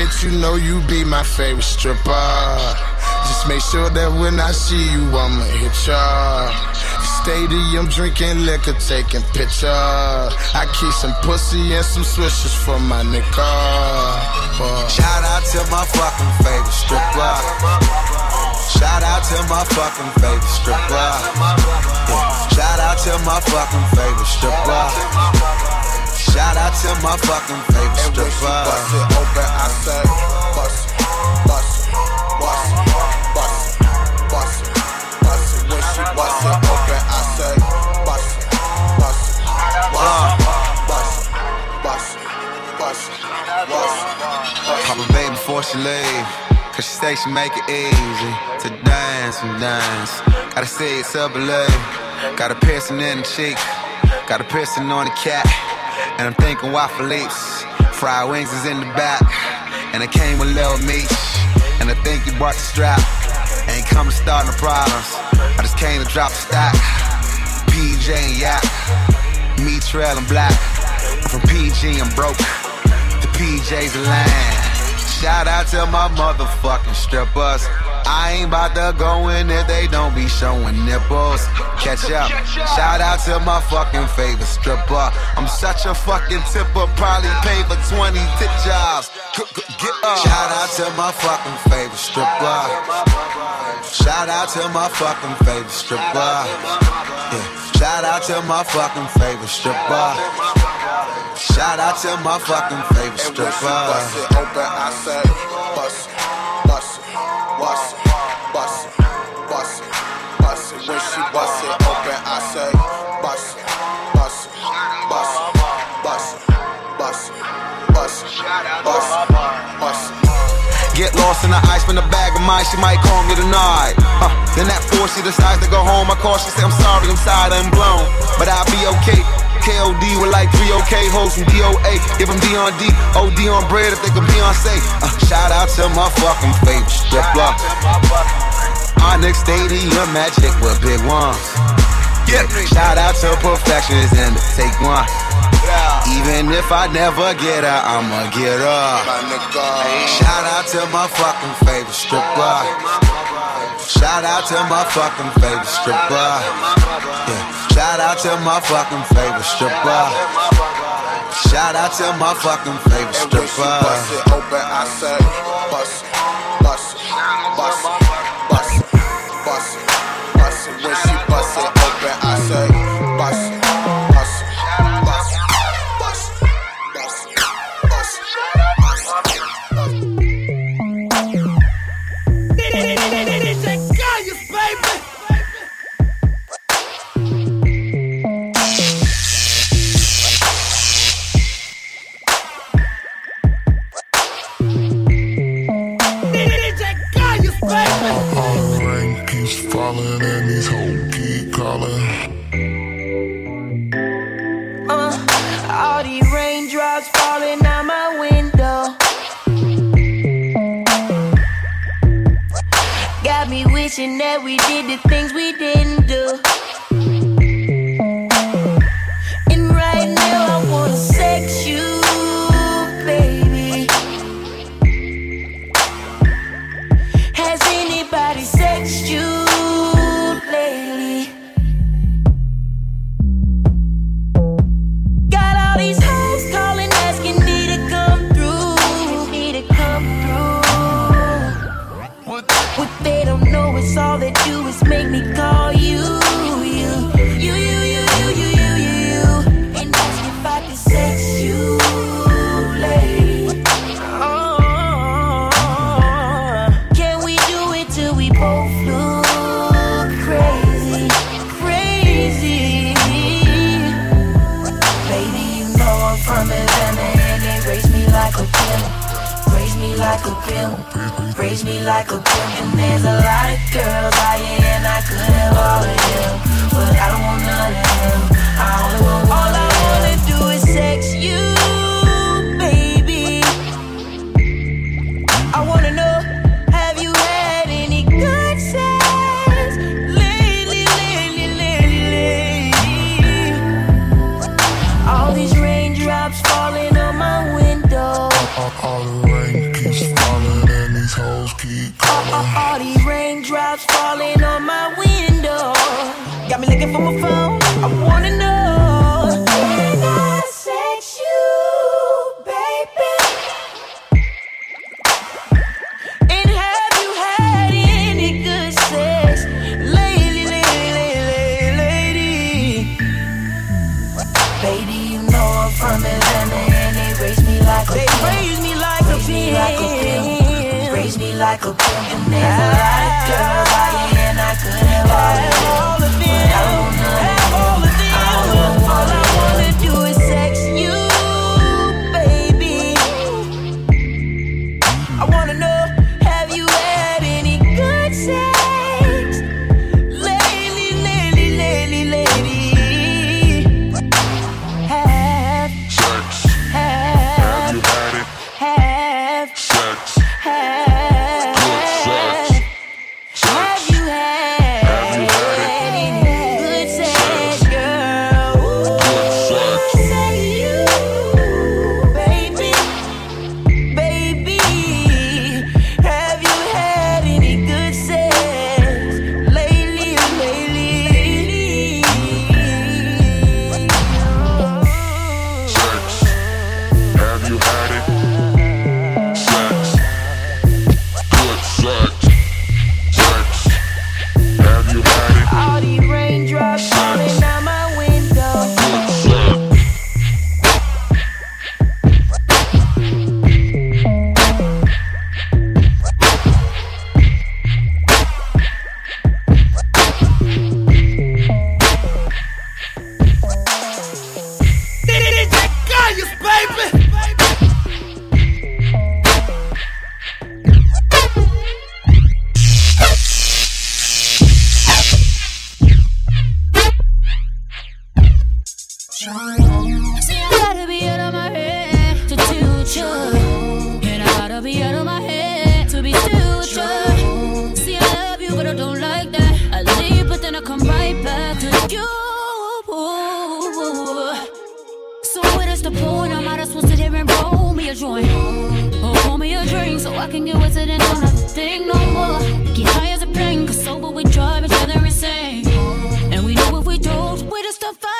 bitch, you know you be my favorite stripper. Just make sure that when I see you, I'ma hit ya. Stadium drinking liquor, taking pictures. I keep some pussy and some swishers for my nigga. But Shout out to my fucking favorite stripper. Shout out to my fucking favorite stripper. Shout out to my fucking favorite stripper. Shout out to my fucking favorite And when she stripper. bust it open, I say, bust bust bust bust bust bust. When she bust it open, I say, bust bust bust bust bust bust bust a baby before she leave. Cause she say she make it easy to dance and dance. Gotta see it's up believe. Got a piercing in the cheek. Got a piercing on the cat. And I'm thinking waffle leaps. Fried wings is in the back. And it came with Lil Meech. And I think you brought the strap. Ain't come to start no problems. I just came to drop the stack. PJ and Yak. Me trail and black. From PG I'm broke. The PJ's a land. Shout out to my motherfucking strippers. I ain't about to go in if they don't be showing nipples. Catch up. Shout out to my fucking favorite stripper. I'm such a fucking tipper, probably pay for 20 tip jobs. Get up. Shout out to my fucking favorite stripper. Shout out to my fucking favorite stripper. Yeah. Shout out to my fucking favorite stripper. Shout out to my fucking favorite And when she stripper. open, I say, Lost in the ice from the bag of mine, she might call me tonight. Then that four, she decides to go home. I call, she say, I'm sorry, I'm tired, I'm blown. But I'll be okay. KOD with like three OK hoes from DOA. If I'm D on D, OD on bread if they can Beyonce. Uh, shout out to my fucking favorite stripper. Onyx Stadium magic with big ones. Yeah, shout out to perfections and take one. Even if I never get her, I'ma get her. Shout out to my fucking favorite stripper. Shout out to my fucking favorite stripper. Yeah. Shout out to my fucking favorite stripper. Shout out to my fucking favorite and when she stripper. bust it open, I bust bust from a phone. I wanna know. be out of my head to be still true. See, I love you, but I don't like that. I leave, but then I come right back to you. So what is the point? I might as well sit here and roll me a joint, or pour me a drink, so I can get wasted and don't have to think no more. Get high as a plane, cause sober we drive each other insane, and we know if we don't, we just stop fighting.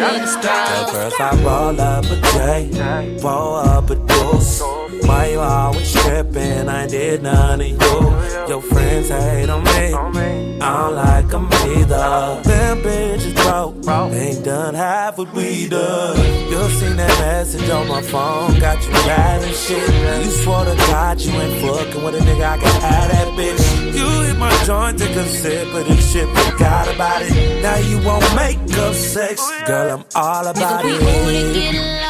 yeah. The girls, I roll up a J, roll up a dose. Why you always tripping? I did none of you. Your friends hate on me. I don't like them either. Them bitches broke. Ain't done half what we done. You seen that message on my phone. Got you mad and shit. You swore to God you ain't fucking with a nigga. I can have that bitch. You hit my joint, to a sip of this shit. Forgot about it. Now you won't make up sex. Girl, I'm all about it.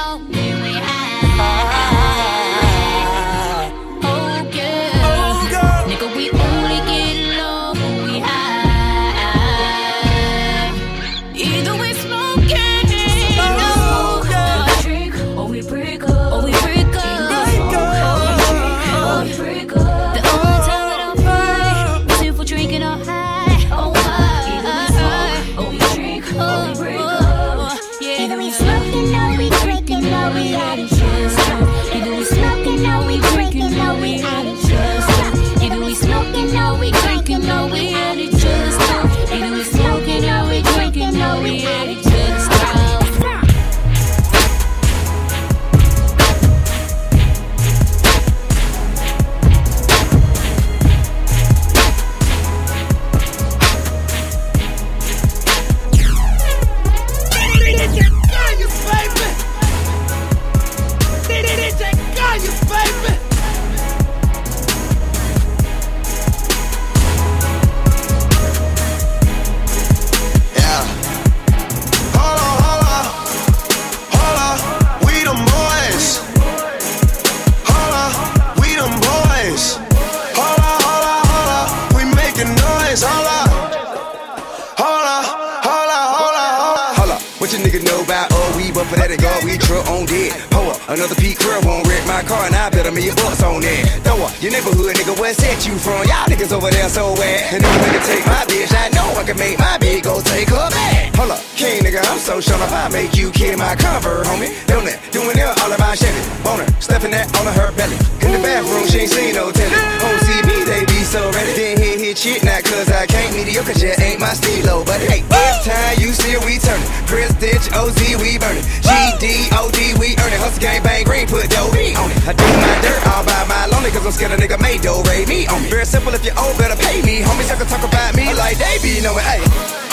ain't mediocre, shit ain't my stilo. But hey, every time you see it, we turn it. Chris Ditch, OZ, we burn it. GDOD, we earn it. Hustle gang, bang, green, put dough on it. I do my dirt all by my lonely, cause I'm scared a nigga made dough. rave me on me. Very simple, if you owe, better pay me. Homies, y'all can talk about me like they be knowing, hey.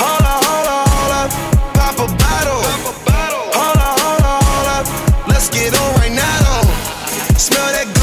Hold up, hold up, hold up, Pop a bottle. Pop a bottle. Hold up, hold up, hold up, Let's get on right now. Smell that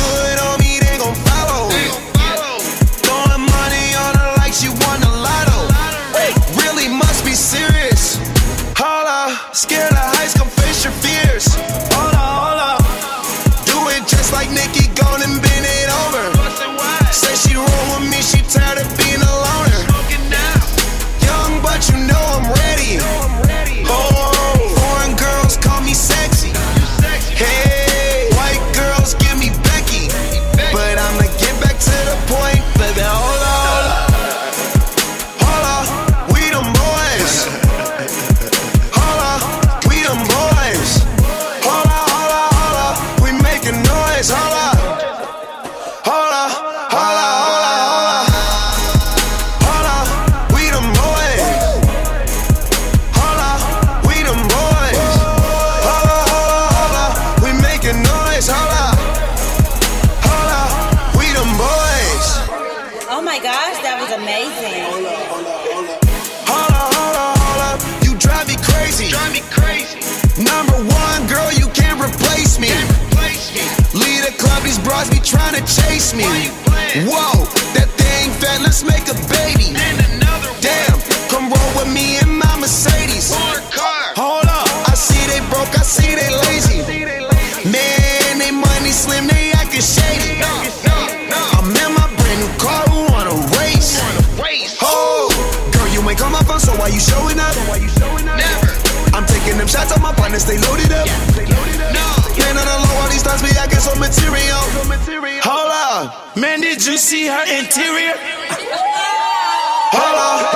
finna stay loaded up. Man on the low, all these times me, I get some material. Hold on, man, did you see her interior? Hold on.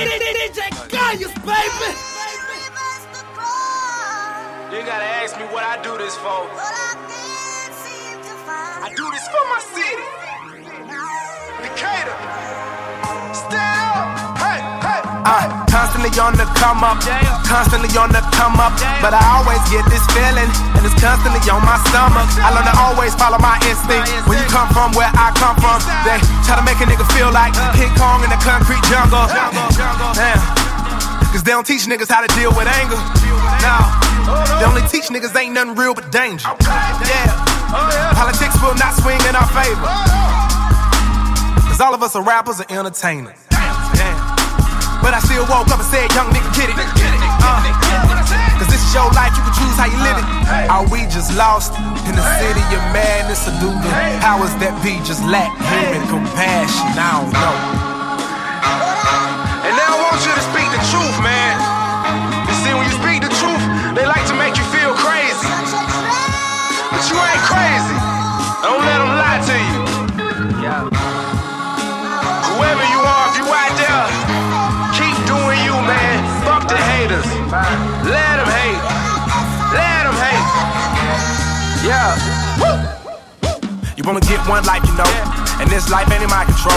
DJ Kayus, baby! You gotta ask me what I do this for. I do this for my city. Decatur. Stand. Uh, constantly on the come up, constantly on the come up. But I always get this feeling, and it's constantly on my stomach. I learn to always follow my instinct. When you come from where I come from, they try to make a nigga feel like King Kong in the concrete jungle. Damn. Cause they don't teach niggas how to deal with anger. Nah, they only teach niggas ain't nothing real but danger. Yeah. Politics will not swing in our favor. Cause all of us are rappers and entertainers. But I still woke up and said, young nigga, get it. Uh, Cause this is your life, you can choose how you live it. Are we just lost in the city of madness or do the powers that be just lack human compassion? I don't know. You wanna get one life, you know, and this life ain't in my control.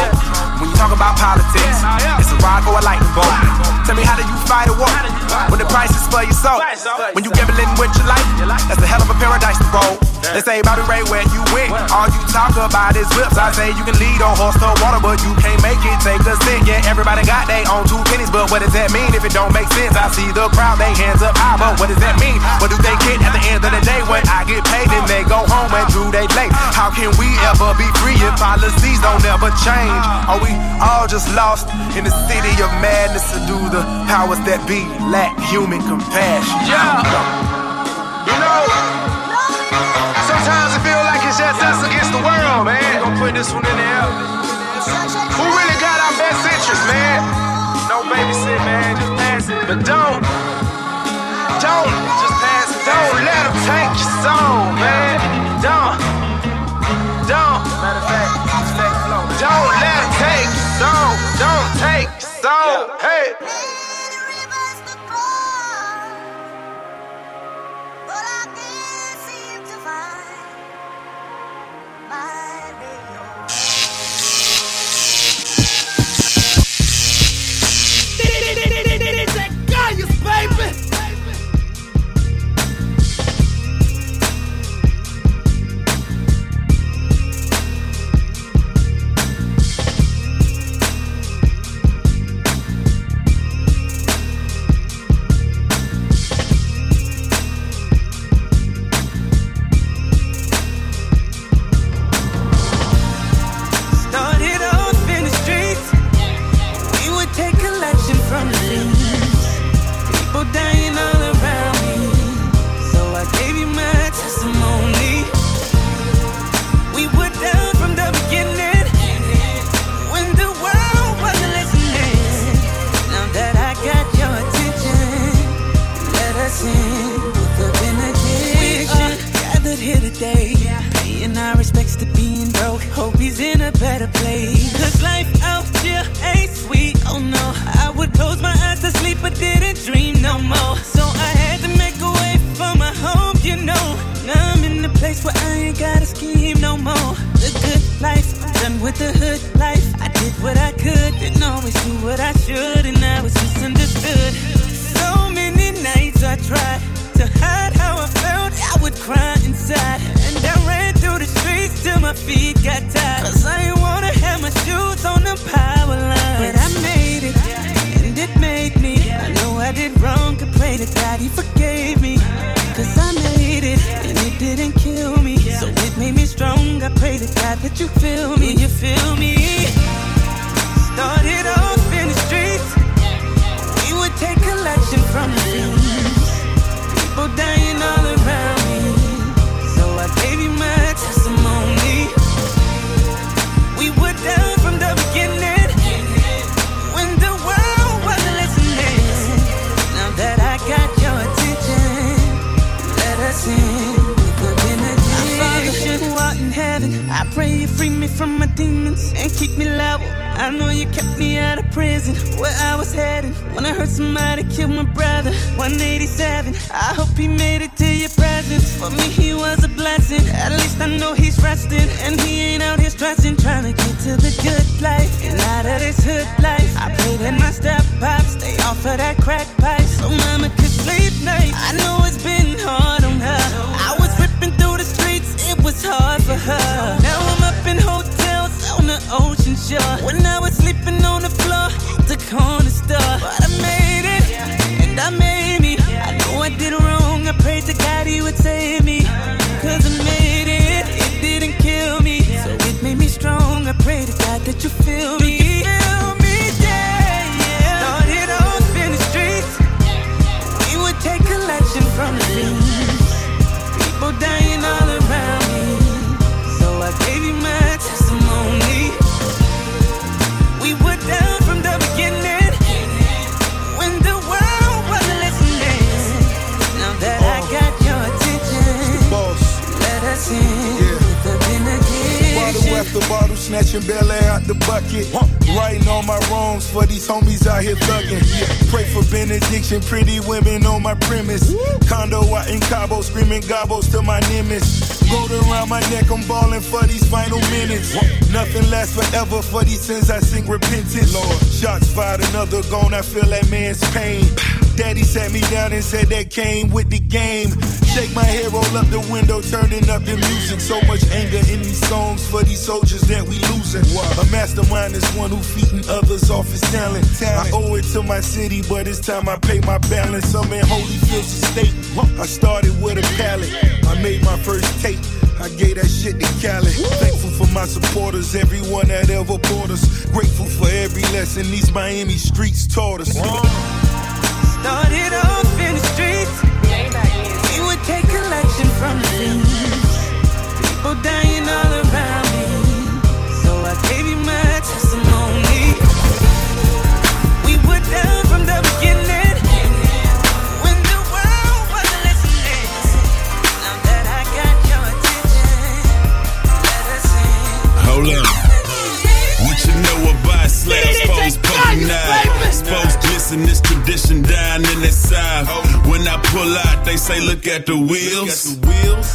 When you talk about politics, it's a rock or a lightning bolt. Tell me how do you fight a war when the price is for your soul? When you gambling with your life, that's a hell of a paradise to roll. They say Bobby Ray where you went, all you talk about is whips. I say you can lead on horse to water, but you can't make it. Take a sip, yeah. Everybody got they own two pennies, but what does that mean if it don't make sense? I see the crowd, they hands up high, but what does that mean? What do they get at the end of the day when I get paid and they go home and do they late? How can we ever be free if policies don't ever change? Are we all just lost in the city of madness or do the powers that be lack human compassion? Yeah. You know, put this one in there. Who really got our best interest, man? No babysit, man. Just pass it. But don't, Gold around my neck, I'm balling for these final minutes. Nothing lasts forever for these sins, I sing repentance. Lord, shots fired, another gone, I feel that man's pain. Daddy sat me down and said that came with the game. Shake my head, roll up the window, turning up the music. So much anger in these songs for these soldiers that we losing. A mastermind is one who feeding others off his talent. I owe it to my city, but it's time I pay my balance. I'm in Holyfield State. I started with a pallet. I made my first tape. I gave that shit to Cali. Thankful for my supporters, everyone that ever bought us. Grateful for every lesson these Miami streets taught us. Started off in this down in the south. When I pull out, they say, look at the wheels.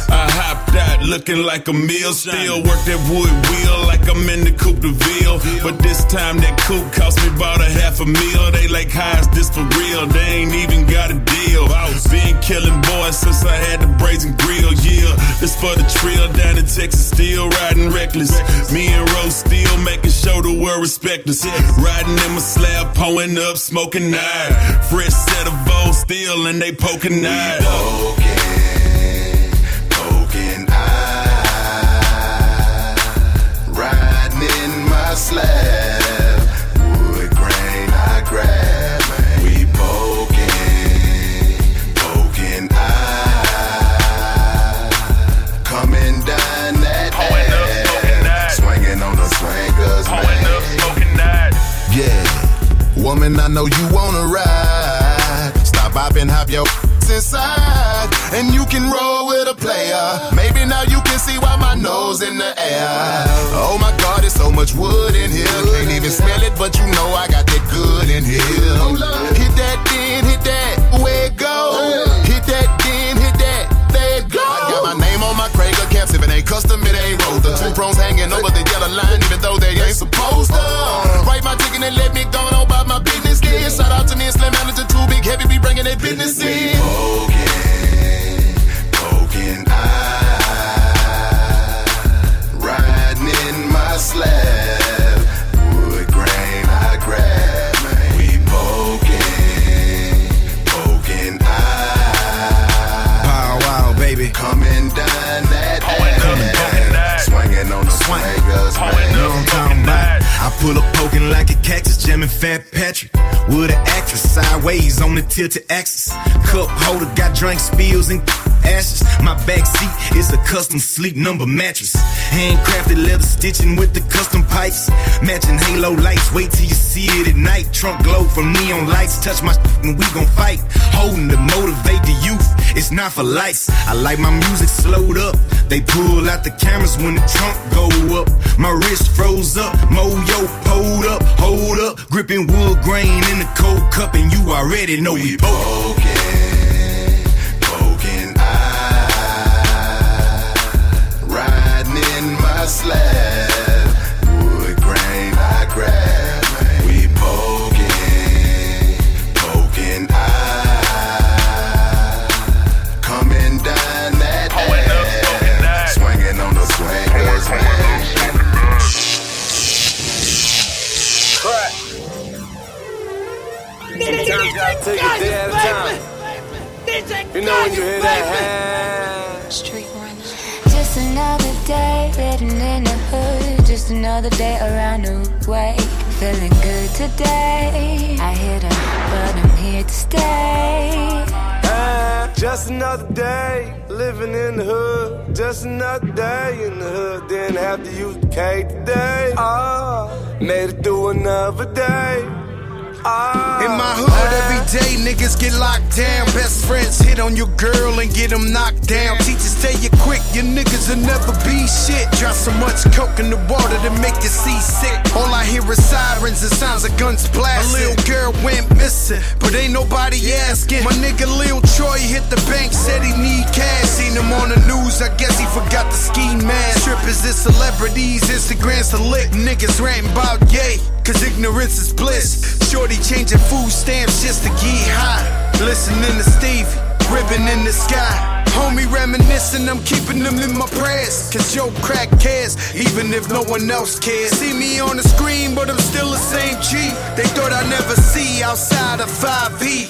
I hopped out looking like a meal. Still work that wood wheel like I'm in the Coupe de Ville. But this time that coupe cost me about a half a meal. They like, how is this for real? They ain't even got a deal. Been killing boys since I had the brazen grill. Yeah, this for the trail down in Texas, still riding reckless. Me and Rose still making sure the world respect us. Riding in my slab, pulling up, smoking nine. Fresh set of Vols still, and they poking nine. poking eye, riding in my slab, wood grain I grab, we poking, poking eye, coming down that ass, swinging on the swingers, man. Yeah, woman, I know you wanna ride. And hop your inside, and you can roll with a player. Maybe now you can see why my nose in the air. Oh my God, it's so much wood in here. Can't even smell it, but you know I got that good in here. Hit that, then hit that, where it go? Hit that, then hit name on my Krager caps. If it ain't custom, it ain't rolled. Two prongs hanging over the yellow line, even though they ain't supposed to. Write my ticket and let me go on about my business. Then shout out to me and Slim Manager, too big, heavy, be bringing that business in. Poking, poking eye, riding in my slab. Swinging on the. You know I'm talking about? I pull up poking like a cactus, jamming Fat Patrick. With an actress sideways on the tilted axis. Cup holder got drink spills and ashes. My back seat is a custom sleep number mattress. Handcrafted leather stitching with the custom pipes. Matching halo lights, wait till you see it at night. Trunk glow from neon lights. Touch my and we gon' fight. Holding to motivate the youth. It's not for lights. I like my music slowed up. They pull out the cameras when the trunk go up. My wrist froze up. Moyo pulled up, hold up. Gripping wood grain in the cold cup, and you already know we both. Poking slab. Wood grain I grab. We poking, poking eye, coming down that oh, ass, swinging on the swingers, man. Crack. Sometimes you gotta take it day at a time. You know when you hear that hand. Just another day living in the hood. Just another day around the way. Feeling good today. I hit her, but I'm here to stay. Ah, Just another day living in the hood. Just another day in the hood. Didn't have to use the K today. Ah, made it through another day. Ah, In my hood, every day niggas get locked down. Best friends hit on your girl and get them knocked down. Teachers tell you quick, your niggas will never be shit. Drop so much coke in the water to make you seasick. All I hear is sirens and sounds of guns blasting. A little girl went missing, but ain't nobody asking. My nigga Lil Troy hit the bank, said he need cash. Seen him on the news, I guess he forgot the ski mask. Strippers is celebrities, Instagrams to lick. Niggas ranting about yay, cause ignorance is bliss. Shorty changing food stamps just to get high. Listening to Stevie, ribbon in the sky. Homie reminiscing, I'm keeping them in my prayers. Cause Joe Crack cares, even if no one else cares. See me on the screen, but I'm still the same G. They thought I'd never see outside of 5E.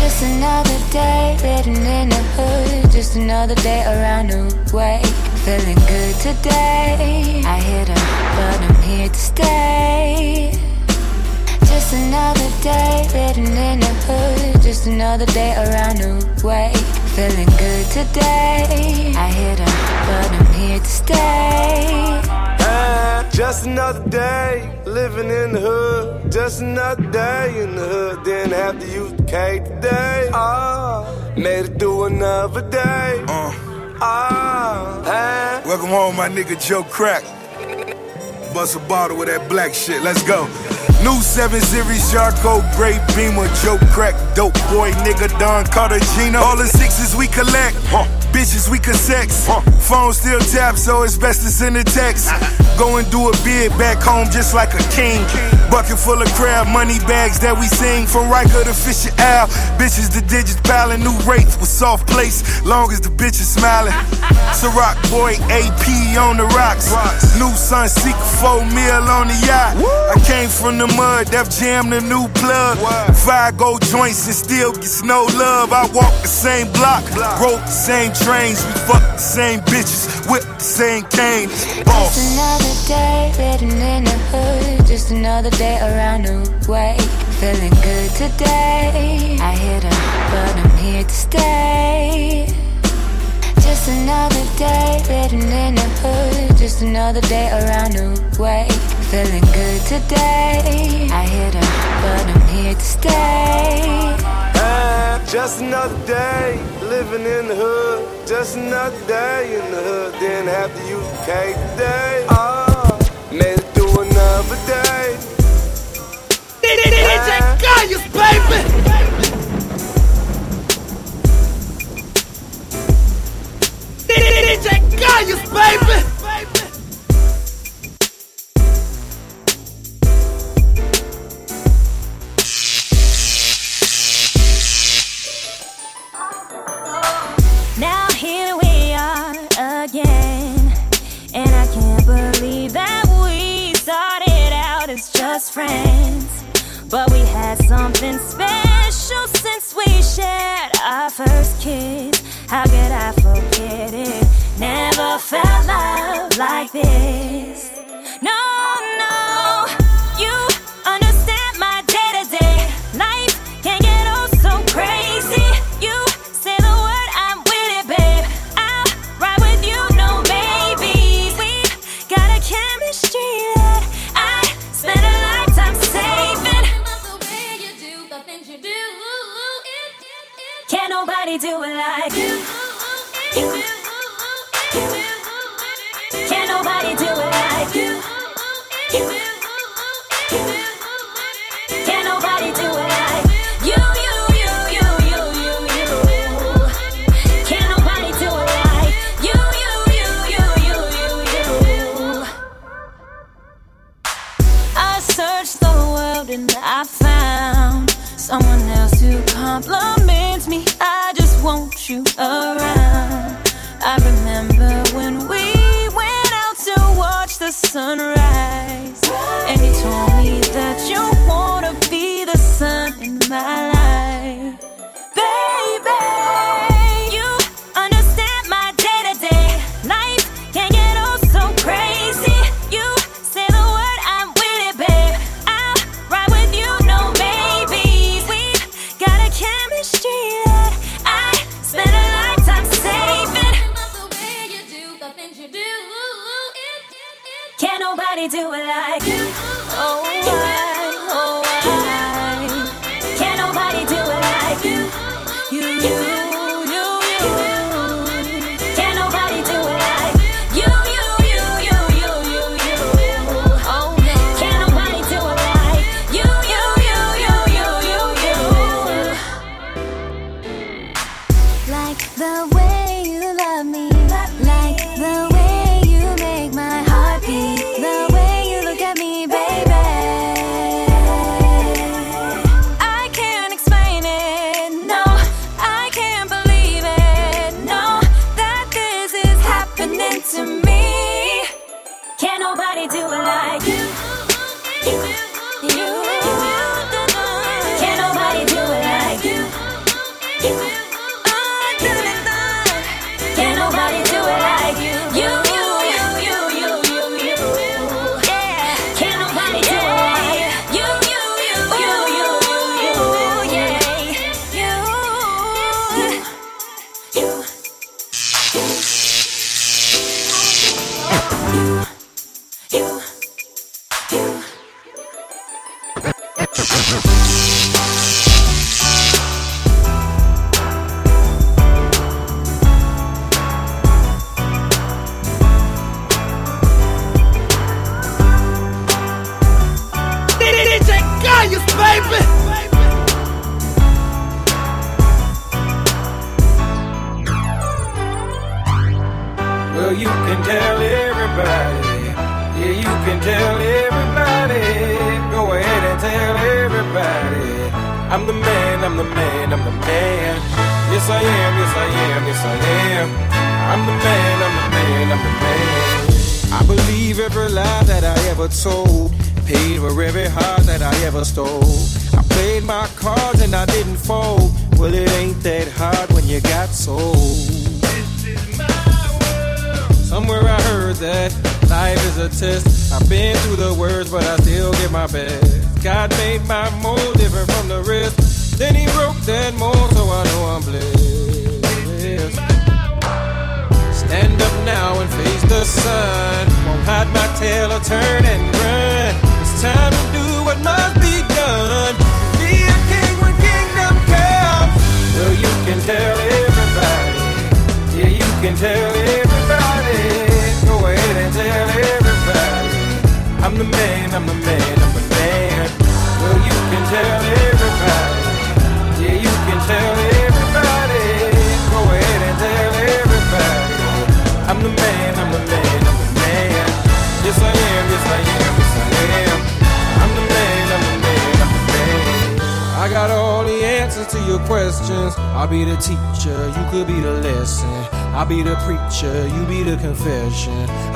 Just another day living in the hood. Just another day around the way. Feeling good today. I hit a but I'm here to stay. Just another day living in the hood. Just another day around the way. Feeling good today. I hit her, but I'm here to stay. Ah, Just another day living in the hood. Just another day in the hood. Didn't have to use the K today. Ah, made it through another day. Uh. Ah, ah. Welcome home, my nigga Joe Crack. Bust a bottle with that black shit. Let's go. New 7 Series Charcoal Gray Beamer, Joe Crack, dope boy, nigga Don Cartagena. All the sixes we collect, bitches we can sex. Phone still tap, so it's best to send a text. Go and do a bid back home just like a king. Bucket full of crab, money bags that we sing from Riker to Fisher Al. Bitches the digits piling, new rates with soft place, long as the bitch is smiling. Ciroc boy, AP on the rocks. New Sun Seeker 4 mil on the yacht. I came from the mud, Def Jam the new plug. Five gold joints and still gets no love. I walk the same block, rode the same trains, we fuck the same bitches, whip the same canes. Boss. Just another day living in the hood. Just another day around the way. Feeling good today. I hit her, but I'm here to stay. Just another day living in the hood. Just another day around the way. Feeling good today. I hit up, but I'm here to stay. Just another day living in the hood. Just another day in the hood. Then after the cake day, oh, made it through another day. DJ Kayus, baby! Vegas, baby. Now here we are again, and I can't believe that we started out as just friends, but we had something special since we shared our first kiss. How could I forget it? Never felt love like this. No, no, you understand my day to day life can get all so crazy. You say the word, I'm with it, babe. I'll ride with you, no babies. We got a chemistry that I spent a lifetime saving. Can't nobody do it like you. you. you.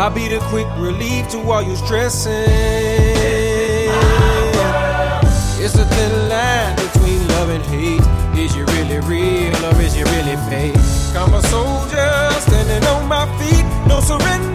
I'll be the quick relief to all you stressing. It's a thin line between love and hate. Is you really real or is you really fake? I'm a soldier standing on my feet, no surrender.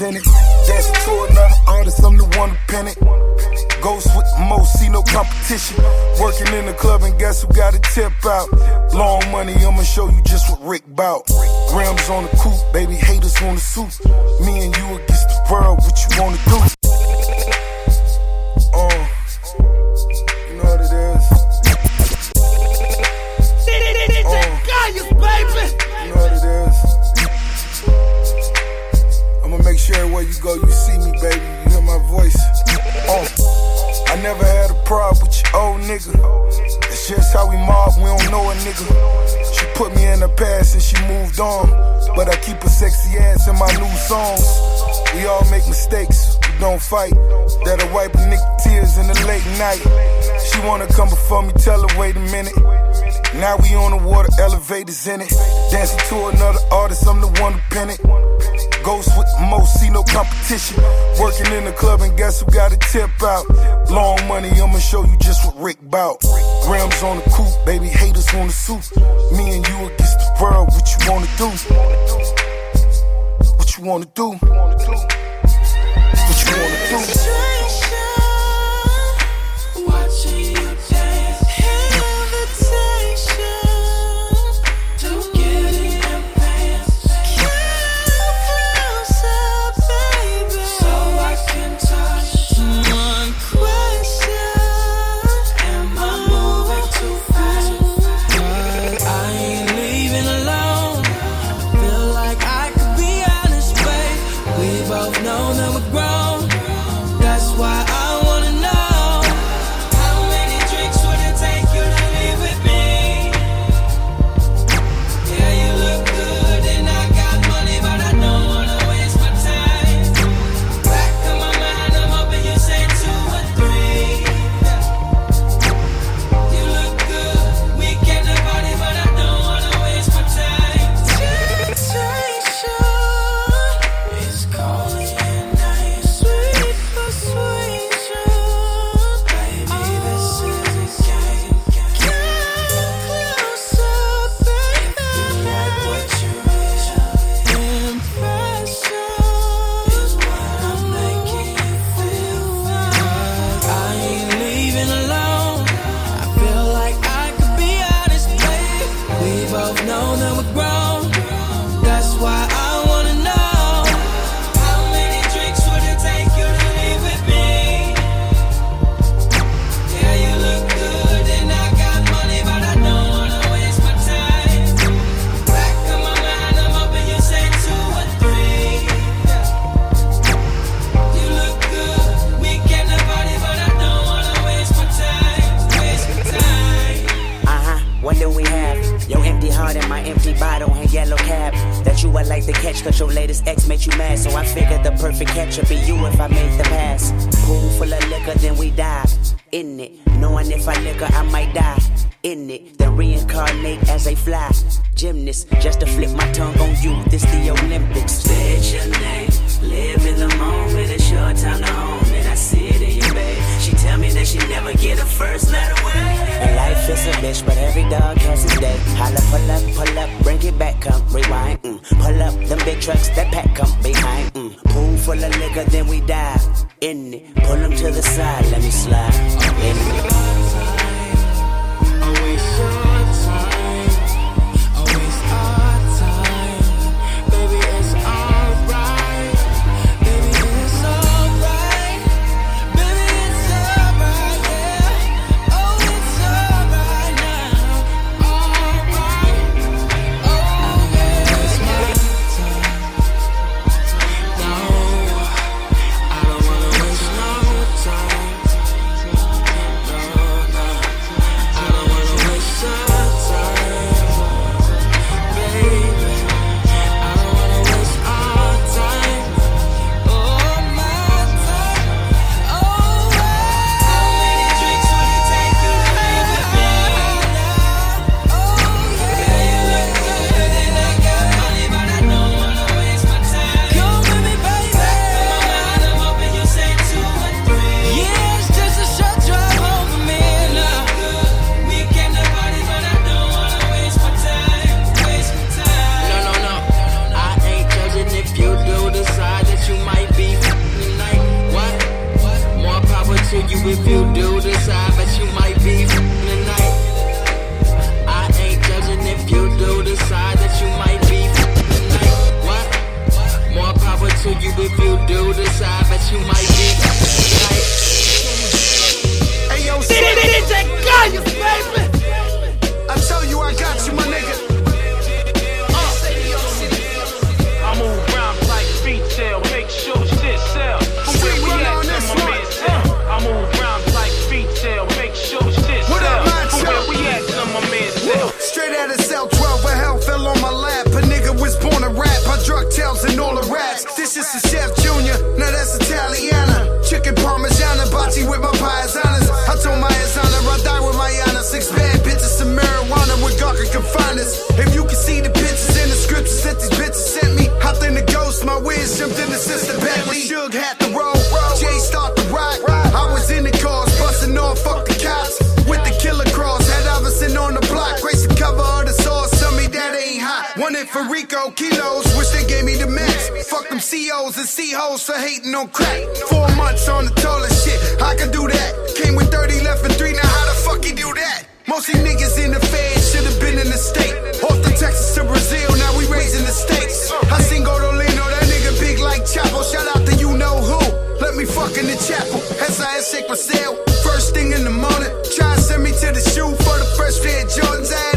in it. Rewind. Mm. Pull up them big trucks that pack come behind. Mm. Pool full of liquor, then we dive in it. Pull them to the side, let me slide in it. Yeah, COs and C-hoes for hating on crack. Four months on the tallest shit, I can do that. Came with 30 left and three, now how the fuck he do that? Most these niggas in the fed should have been in the state. Off the Texas to Brazil, now we raising the stakes. I seen Godolino, that nigga big like Chapo. Shout out to you know who. Let me fuck in the chapel. SAS shake my sail. First thing in the morning. Try and send me to the shoe for the first pair of Jordans.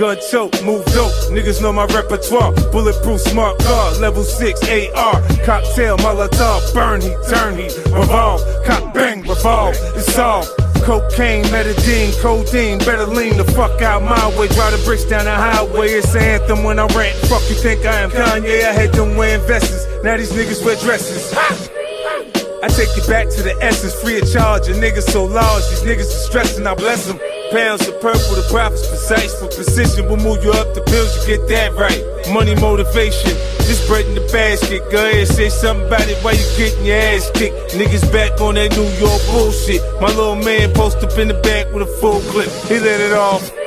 Gun choke, move dope. Niggas know my repertoire. Bulletproof smart car, level 6 AR. Cocktail, Molotov, burn heat, turn heat, revolve. Cock bang, revolve. It's all. Cocaine, metadine, codeine, better lean the fuck out my way. Drive the bricks down the highway, it's an anthem when I rant. Fuck you think I am Kanye? I had them wearing vests. Now these niggas wear dresses. I take you back to the essence, free of charge. A nigga so large, these niggas are stressing, I bless them. Pounds of purple, the profits precise for precision. We'll move you up the pills, you get that right. Money motivation, this bread in the basket. Go ahead, say something about it while you getting your ass kicked. Niggas back on that New York bullshit. My little man post up in the back with a full clip. He let it off.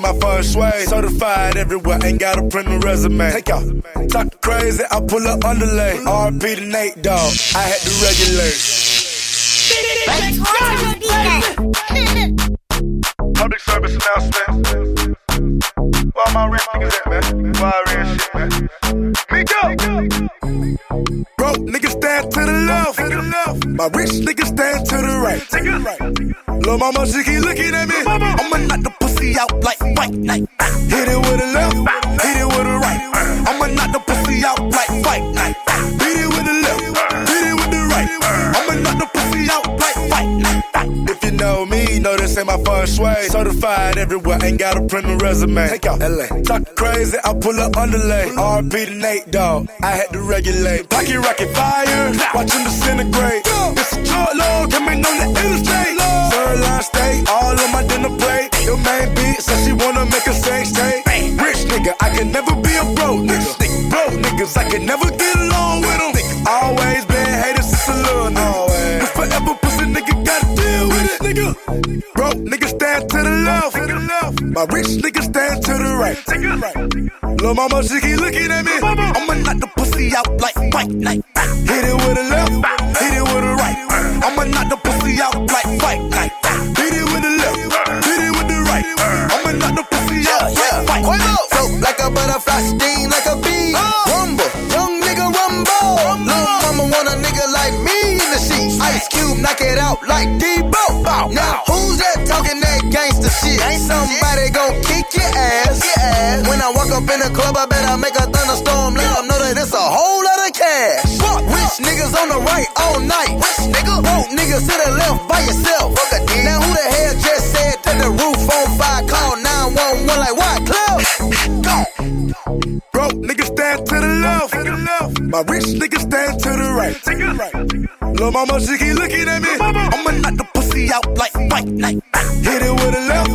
This my feng shui. Certified everywhere, ain't got a print a resume. Take out. Talk crazy, I pull up underlay. RP to Nate Dogg. I had to regulate. Public service announcement. Where all my rich niggas at, man? Where all real shit, man? Miko! Broke niggas stand to the left. My rich niggas stand to the right. Lil' mama, she keep looking at me. I'ma knock the pussy out like white night. Ah. Hit it with a left, hit it know know this ain't my feng shui. Certified everywhere, ain't got a print a resume. Take out LA. Talk crazy, I pull up underlay. RP to Nate Dogg. I had to regulate. Pocket rocket fire, watch him disintegrate. It's a drug lord, coming on the interstate. Third line state, all on my dinner plate. Your main beat says she wanna make a sex tape. Rich nigga, I can never be a broke nigga. Broke niggas, I can never get along with them. Always nigga. Broke niggas stand to the left. My rich niggas stand to the right. Lil' mama, she keep looking at me. I'ma knock the pussy out like fight night. Hit it with a left, hit it with a right. I'ma knock the pussy out like fight night. Hit it with the left, hit it with the right. I'ma knock the pussy out like fight night. Float like a butterfly, sting like a bee. Oh. Rumble, young nigga rumble. Lil' mama want a nigga like me in the sheets. Ice Cube knock it out like Debo. Now who's that talking that gangster shit? Ain't somebody gon' kick your ass. When I walk up in the club, I better make a thunderstorm. Let them know that it's a whole lot of cash. Rich niggas on the right all night. Rich nigga, broke niggas to the left by yourself. Now who the hell just said that the roof on fire? Call 911 like what? Club. Broke niggas stand to the left. My rich niggas stand to the right. Lil' mama, she keep looking at me. I'ma knock the pussy out like fight night. Hit it with a left,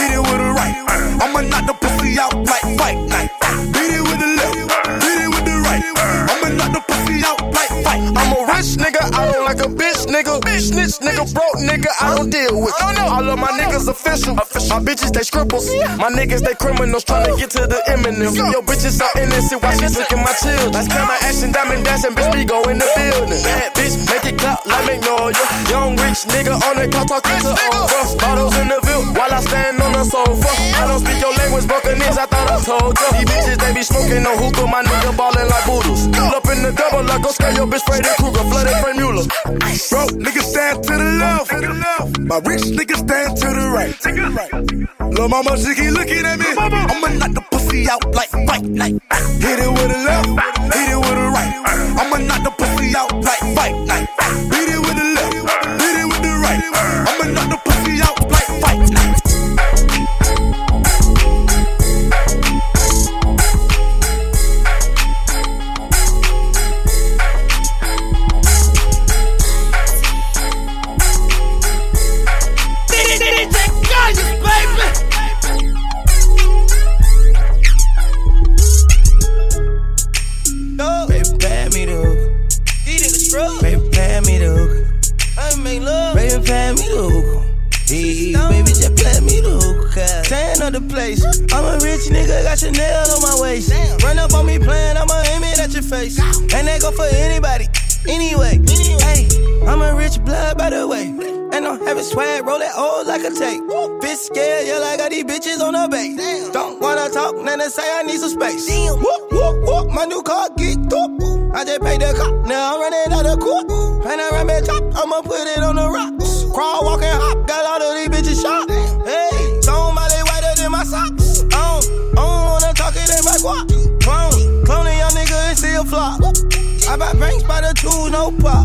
hit it with a right. I'ma knock the pussy out like fight night. Hit it with the left, hit it with the right. I'ma knock the pussy out like fight. I'm a rich nigga, I don't like a bitch nigga. Bitch, snitch nigga, broke nigga, I don't deal with. All of my niggas official. My bitches, they scribbles. My niggas, they criminals trying to get to the imminent. Yo, bitches are innocent while she taking my children. Last time I action, diamond dancing, bitch, we go in the building. Bad bitch, make it clap like Magnolia. Young rich nigga on the car talking to Oprah. Bottles in the view while I stand on the sofa. I don't speak your language, Buccaneers, I thought I told ya. These bitches, they be smoking no hookah, my nigga ballin' like boodles. Pull up in the double, like go scare your bitch, Freddy Krueger, flooded Franck Muller. Broke niggas stand to the left. My rich niggas stand to the right. Lil' mama, she keep looking at me. I'ma knock the pussy out like fight night. Hit it with a left, hit it with a right. I'ma knock the pussy out like fight night. Hit it with the left, hit it with the right. I'ma knock the pussy out Baby, pay me the hook. These niggas scrub. Baby, pay me the hook. I make love. Baby, pay me the hook. Hey, baby, just play me the hook. Tan of the place. I'm a rich nigga, got Chanel on my waist. Run up on me playing, I'ma aim it at your face. And that go for anybody, anyway. Hey, I'm a rich blood, by the way. And I'm having swag, roll that old like a tape. Bitch scared, yeah, like I got these bitches on the base. Don't wanna talk, then they say I need some space. Whoop, whoop, whoop, my new car geeked up. I just paid the cop, now I'm running out of court. And I run back top, I'ma put it on the rocks. Crawl, walk, and hop, got all of these bitches shot. Hey, somebody whiter than my socks. I don't, I don't wanna talk it in my guap. Clone, cloning young nigga and still flop. I buy banks by the two, no pop.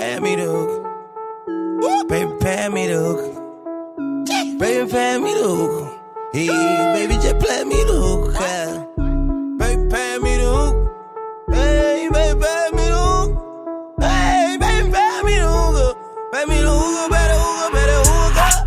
Baby, pay me the hook. Baby, pay me the hook. Baby, pay me the hook. Hey, baby, just play me the hook. yeah. Baby, pay me the hook. Hey, baby, pay me the hook. Hey, baby, pay me the hookah. Pay me the hookah, better hookah, better hookah.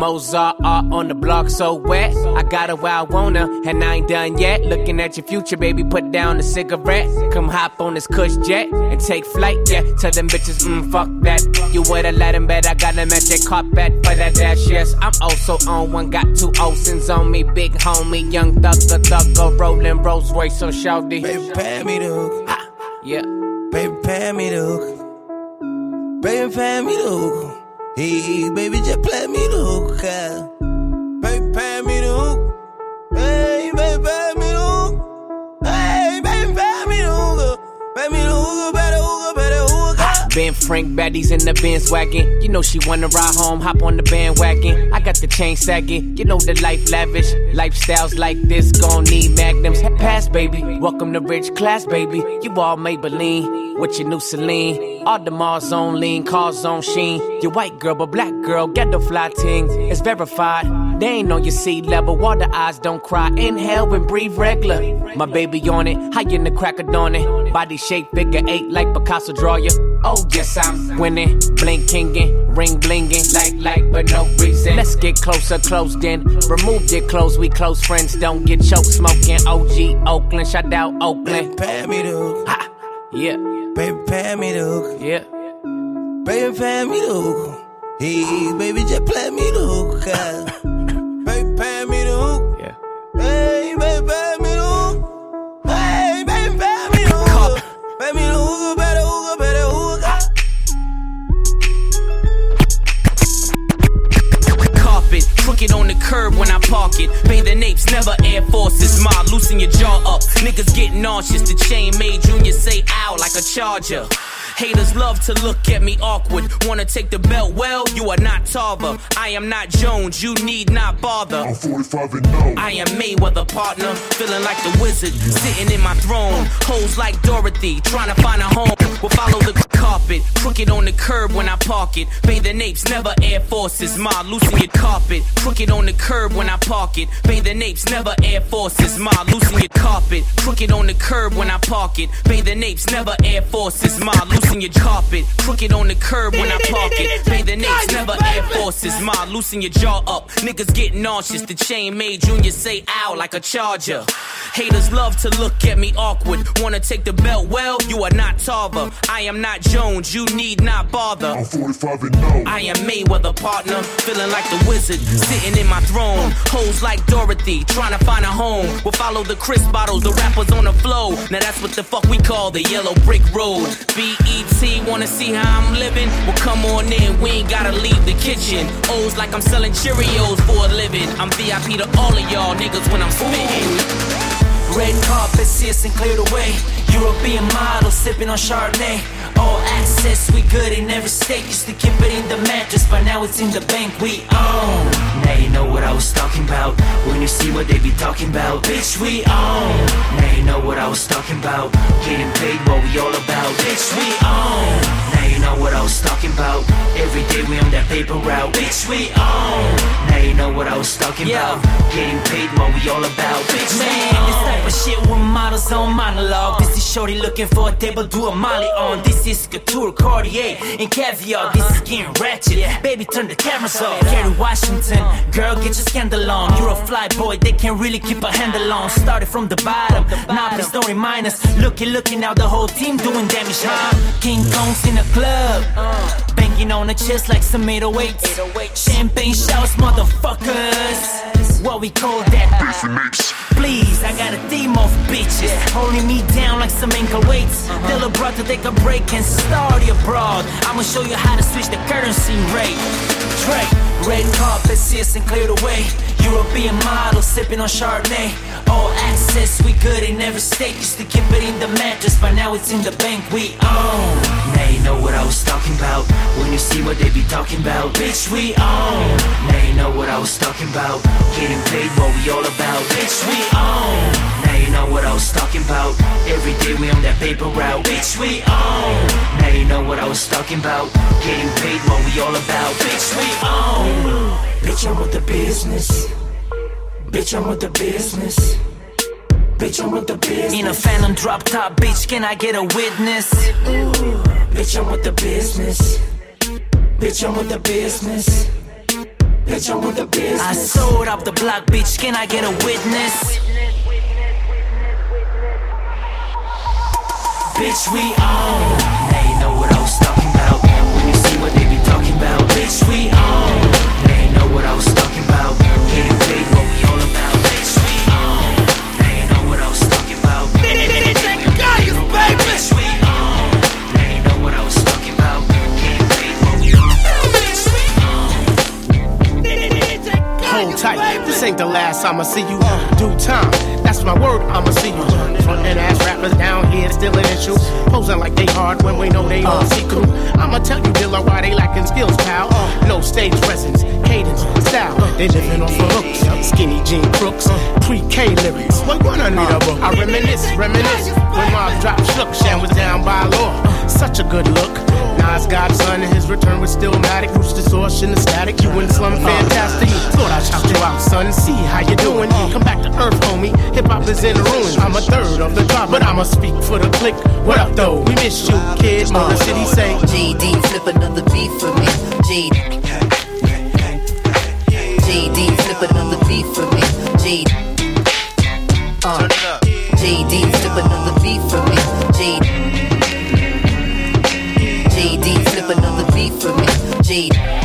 Mozart art on the block so wet. I got her where I her, and I ain't done yet. Looking at your future, baby, put down the cigarette. Come hop on this cush jet and take flight, yeah. Tell them bitches, mm, fuck that. You would've let them bet I got them at that carpet for that dash, yes. I'm also on one, got two Olsons on me, big homie, young thugger, thugger, rolling Rolls Royce, so shouty. Baby, pay me the hook. Yeah. Baby, pay me the hook. Baby, pay me the hook. Hey, baby, just play me the hook. uh. Baby, Ben Frank baddies in the Benz wagon. You know she wanna ride home, hop on the bandwagon. I got the chain sagging. You know the life lavish. Lifestyles like this gon' need magnums. Pass, baby. Welcome to rich class, baby. You all Maybelline with your new Celine. All the Mars on lean, cars on sheen. Your white girl, but black girl, get the fly ting. It's verified. They ain't on your sea level. Water eyes don't cry. Inhale and breathe regular. My baby on it, high in the crack of dawn it. Body shape figure eight like Picasso draw you. Oh yes, I'm winning, blinkingin', ring blingin', like like but no reason. Let's get closer, close then. Remove your clothes, we close friends. Don't get choked smoking. OG Oakland, shout out Oakland. Pay me the hook. Ha, yeah, Baby, pay me the hook. yeah. Baby, pay me the hook. Hey, baby, just play me the hook. Baby, pay me the hook. Yeah. Hey, baby, pay me the hook. Hey, baby, pay me the hook. Pay me the hook, better hook, better hook. uh. carpet. Crooked on the curb when I park it. Bathing apes, never Air Forces. Ma, loosen your jaw up. Niggas get nauseous. The chain made Junior say ow like a charger. Haters love to look at me awkward. Wanna take the belt? Well, you are not Tarver. I am not Jones. You need not bother. I'm 45 and no. I am Mayweather partner. Feeling like the wizard. Sitting in my throne. Hoes like Dorothy. Trying to find a home. Will follow the carpet. Crooked on the curb when I park it. Bathing apes, never Air Forces. Ma, loosen your carpet. Crooked on the curb when I park it. Bathing apes, never Air Forces. Ma, loosen your carpet. Crooked on the curb when I park it. Bathing apes, never Air Forces. Ma, loosen your carpet. Crooked on the curb when I park it. Pay the apes, never Air Forces. Ma, loosen your jaw up. Niggas get nauseous. The chain made Junior say ow like a charger. Haters love to look at me awkward. Wanna take the belt? Well, you are not Tarver. I am not Jones. You need not bother. I'm 45 and no. I am Mayweather partner. Feeling like the wizard. Sitting in my throne. Hoes like Dorothy. Trying to find a home. We'll follow the crisp bottles. The rappers on the flow. Now that's what the fuck we call the yellow brick road. BET wanna see how I'm living? Well, come on in. We ain't gotta leave the kitchen. O's like I'm selling Cheerios for a living. I'm VIP to all of y'all niggas when I'm spitting. Red carpet, see us and clear the way. European model sipping on Chardonnay. Access, we good in every state. Used to keep it in the mattress, but now it's in the bank. We own. Now you know what I was talking about. When you see what they be talking about, bitch, we own. Now you know what I was talking about. Getting paid, what we all about, bitch, we own. Now you know what I was talking about. Every day we on that paper route, bitch, we own. Now you know what I was talking about. Getting paid, what we all about, bitch, Man, this type of shit with models on monologue. This is Shorty looking for a table, do a molly on. This is Couture, Cartier, and caviar. This is getting ratchet. Baby, turn the cameras off. Kerry Washington, girl, get your scandal on. You're a fly boy, they can't really keep a handle on. Started from the bottom, nah, please don't remind us. Looking, looking, now the whole team doing damage, huh? King Kong's in the club, banging on the chest like some 808s. Champagne showers, motherfuckers. What we call that? Please, I got a team of bitches holding me down like some ankle weights. Uh-huh. Tell a bro to take a break and start abroad. I'ma show you how to switch the currency rate. Trey, red carpet, see us and clear the way. European model sipping on Chardonnay. All access, we good in every state. Used to keep it in the mattress, but now it's in the bank. We own. Now you know what I was talking about. When you see what they be talking about, bitch, we own. Now you know what I was talking about. Getting paid, what we all about, bitch, we own. Now you know what I was talking about. Every day we on that paper route. Bitch, we on. Now you know what I was talking about. Getting paid, what we all about. Bitch, we on. Bitch, I'm with the business. Bitch, I'm with the business. Bitch, I'm with the business. In a phantom drop top, bitch, can I get a witness? Bitch, I'm with the business. Bitch, I'm with the business. Bitch, I'm with the business. I sold up the block, bitch, can I get a witness? Bitch, we on. Now you know what I was talking about. When you see what they be talking about. Bitch, we on. Now you know what I was talking about. Getting paid, what we all about. Bitch, we on. Now you know what I was talking about. Bitch, we on. Now know what I was talking about. Getting paid, what we all about. Bitch, we on. Hold tight, this ain't the last I'ma see you. Due time, that's my word, I'ma see you. Frontin' ass rappers down here still an issue. Posing like they hard when we know they all see through. I'ma tell you, Dilla, why they lacking skills, pal. No stage presence, cadence, style. They living off of looks, skinny jean crooks, pre-K lyrics. What one I need a book? I reminisce, reminisce. When Mobb dropped shook, Shan was down by law. Such a good look. Nas godson and his return was Stillmatic. Roots distortion, the static. You in the slum, fantastic. Thought I'd shout you out, son. See how you doing. Come back to earth, homie. Hip hop is in ruins. I'm a third of the drop, but I'ma speak for the click. What up, though? We miss you, kid. Motor City say. JD, flip another beat for me. JD. JD, flip another beat for me. JD. Uh, JD, flip another beat for me. JD. JD, flip another beat for me. JD.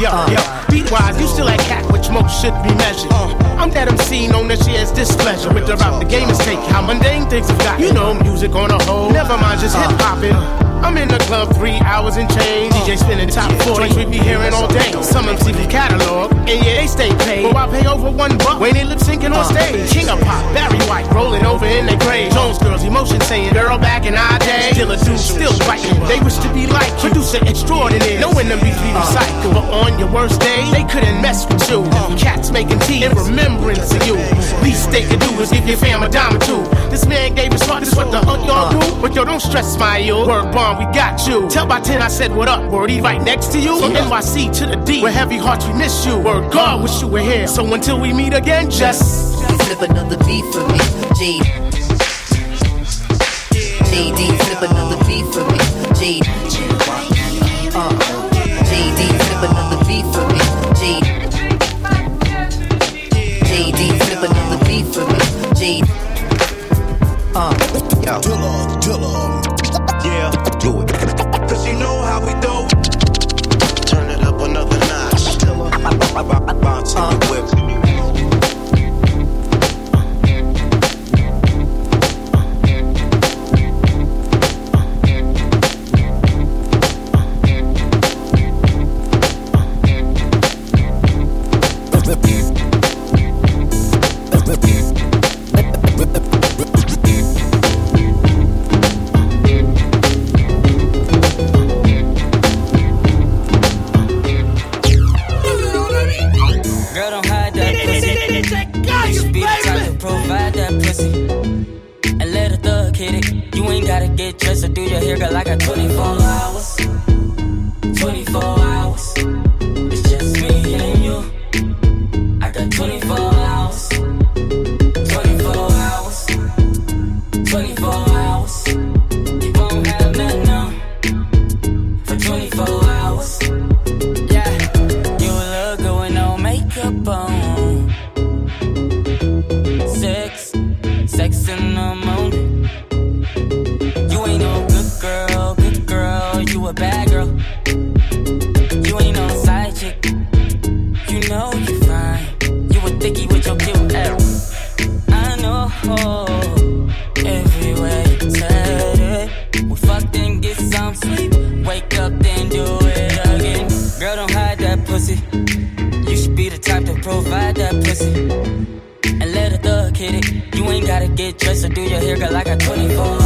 Yo, yo, beat wise, you still at cat, which most should be measured. Uh. I'm that MC known that she has displeasure with the route the game is taking. How mundane things have got. You know, music on a whole. Never mind, just hip hopping. Uh. I'm in the club three hours and change. Uh. DJ spinning top 40, we be hearing all day. Some MC be catalog, and yeah, they stay paid. But I pay over one buck when they lip syncing on stage? King of pop, Barry White, rolling over in their grave. Jones girls, emotion saying, girl, back in our day. Still a dude, still fighting. They wish to be like you. Producer extraordinaire, knowing them uh. beats we recycle. But on your worst day, they couldn't mess with you. Uh. Cats making tea in remembrance of you. Least they could do is give your fam a dime or two. This man gave his heart, this what the hunt y'all do? Uh. But yo, don't stress my you. Word bomb, we got you. Tell by 10 I said what up, word he right next to you. From NYC to the D, with heavy hearts we miss you. Word God, wish you were here. So until we meet again, just flip another beat for me. JD. JD, flip another beat for me. JD. Uh, JD, flip another beat for me. JD. JD, flip another beat for me. JD. Uh, yo. Dilla, Dilla. Yeah, do it. Cause you know how we do. Turn it up another notch. Dilla. Bounce in the whip. Pussy. And let a thug hit it. You ain't gotta get dressed or do your hair, girl. I got 24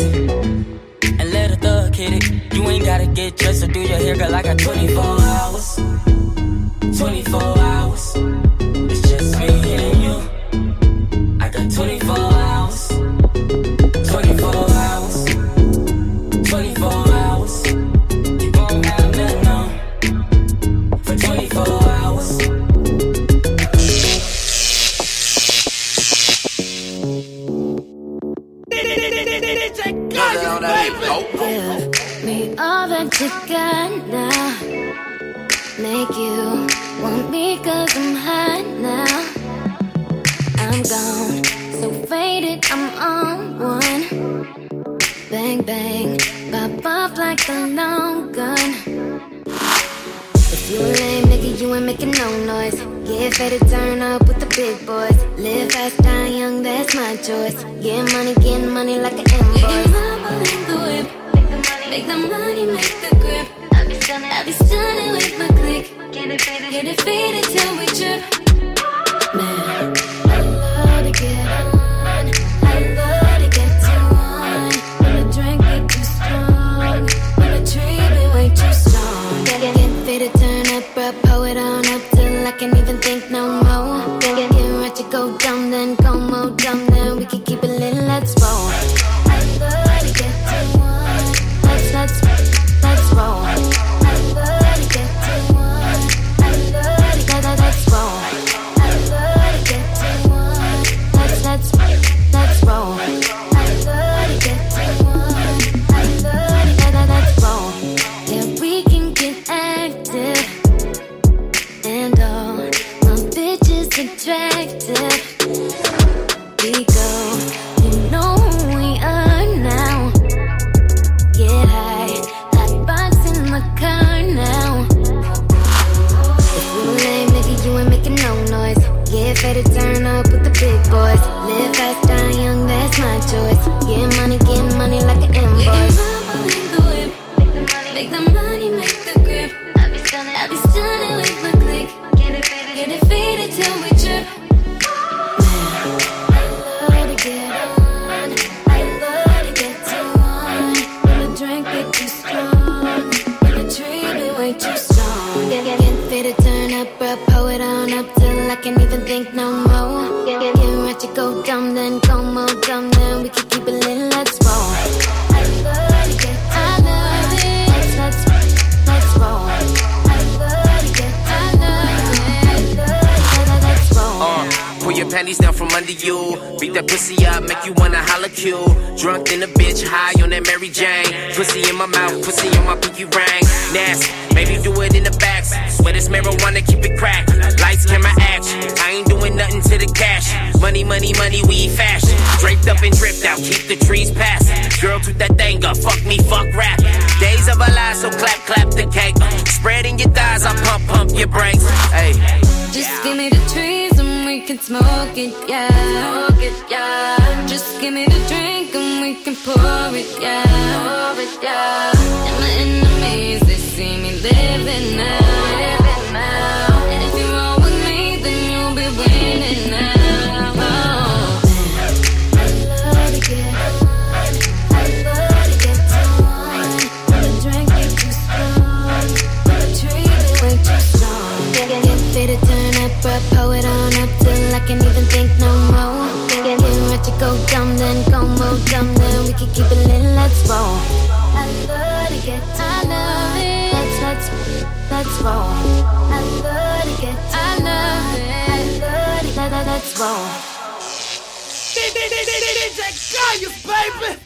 and let a thug hit it. You ain't gotta get dressed or do your hair, girl. I got 24 hours. 24 hours. better turn up with the big boys. Live fast, die young, that's my choice. Get money, get money like an invoice. You can the whip. Make the money, make the grip. I'll be stunning, I'll be stunning with my click. Get it faded, get it faded till we trip. life, to turn up with the big boys. Live fast, die young, that's my choice. Get money, get money like an invoice. Make the money, make the money. Let's Kayus, baby.